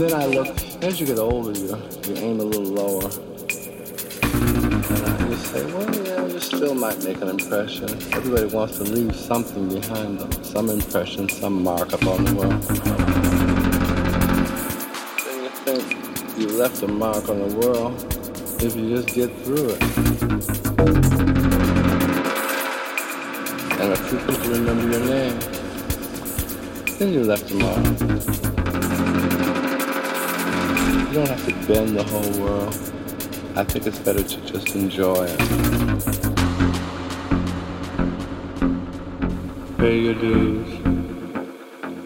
Then I look, as you get older, you, you aim a little lower. And I just say, well, yeah, you still might make an impression. Everybody wants to leave something behind them, some impression, some mark upon the world. Then you think you left a mark on the world if you just get through it. And a few people remember your name. Then you left a mark. You don't have to bend the whole world. I think it's better to just enjoy it. Pay your dues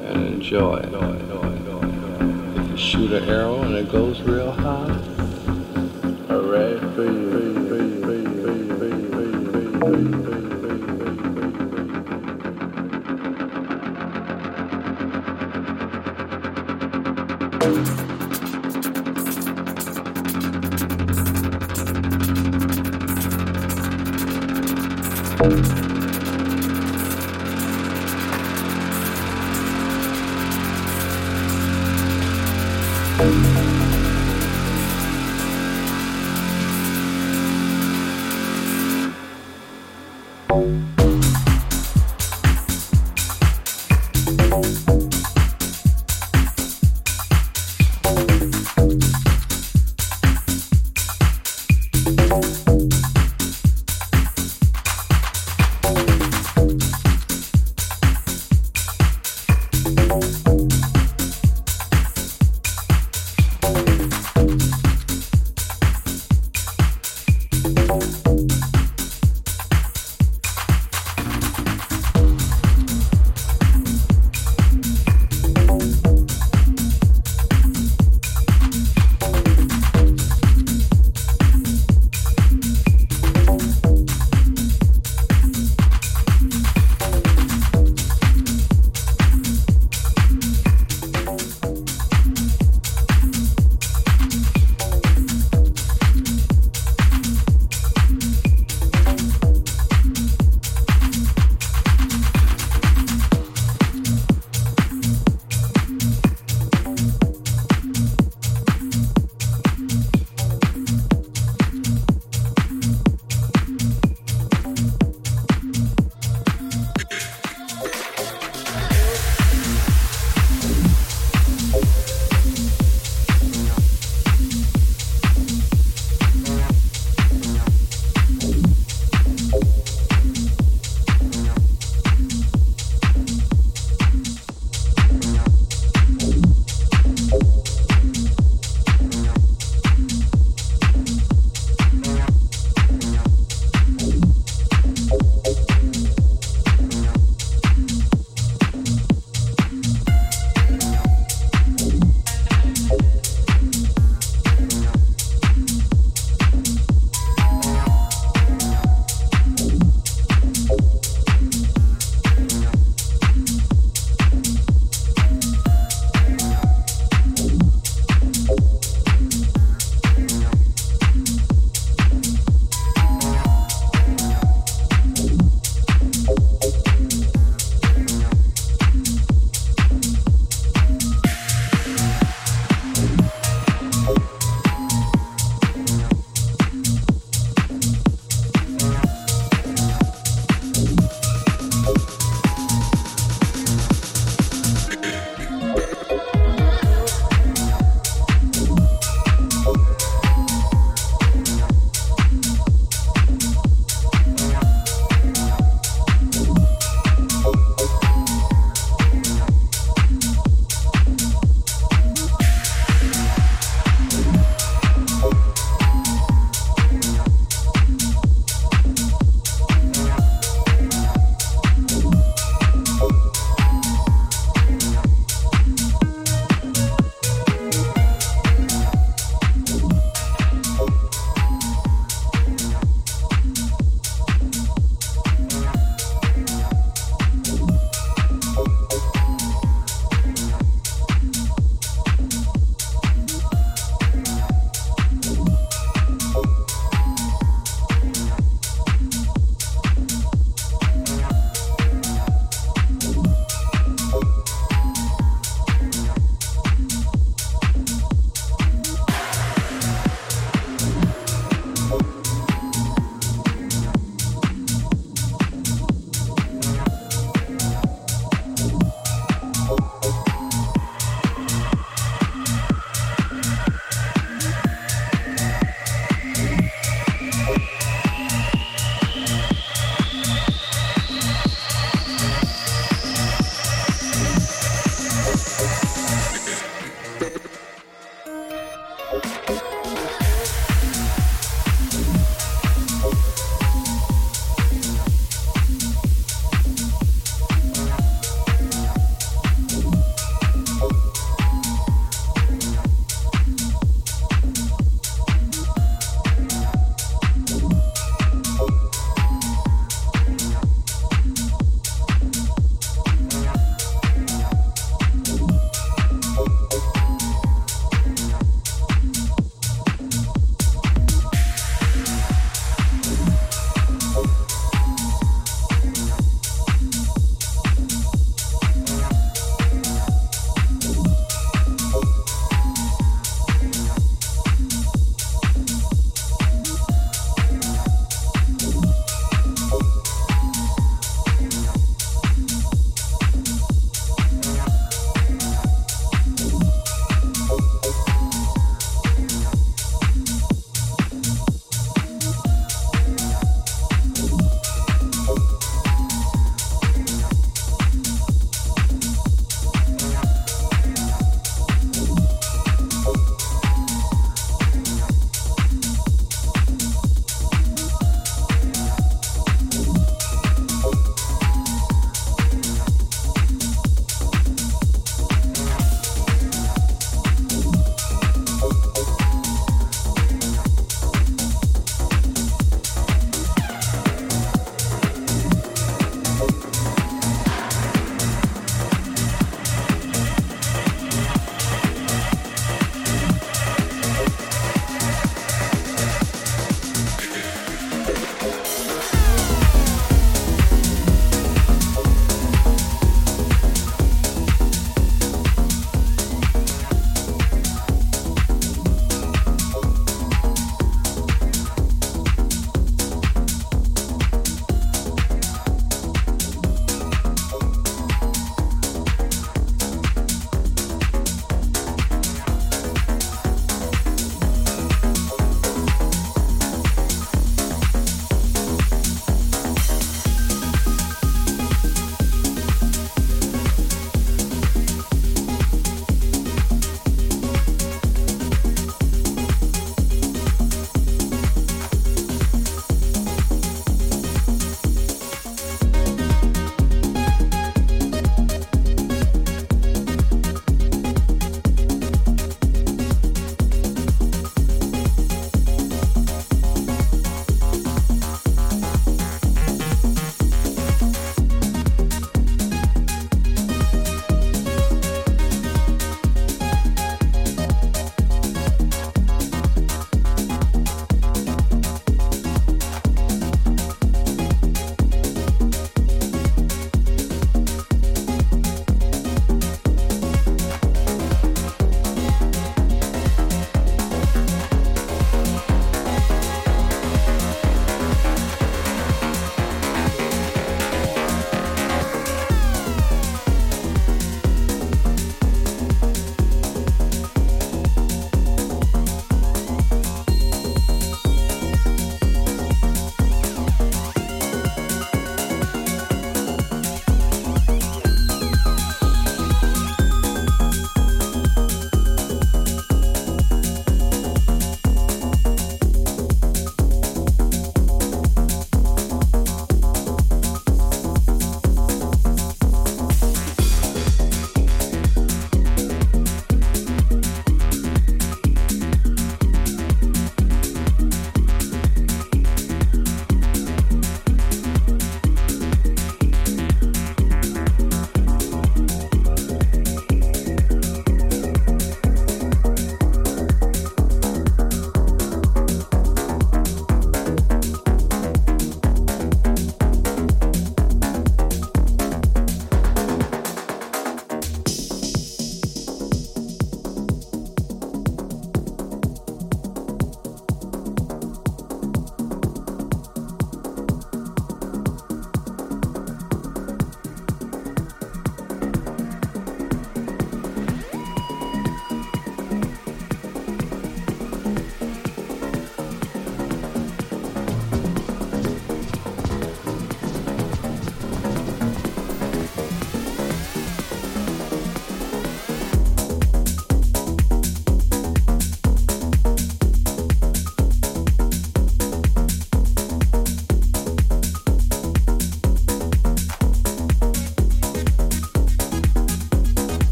and enjoy it. If you shoot an arrow and it goes real high,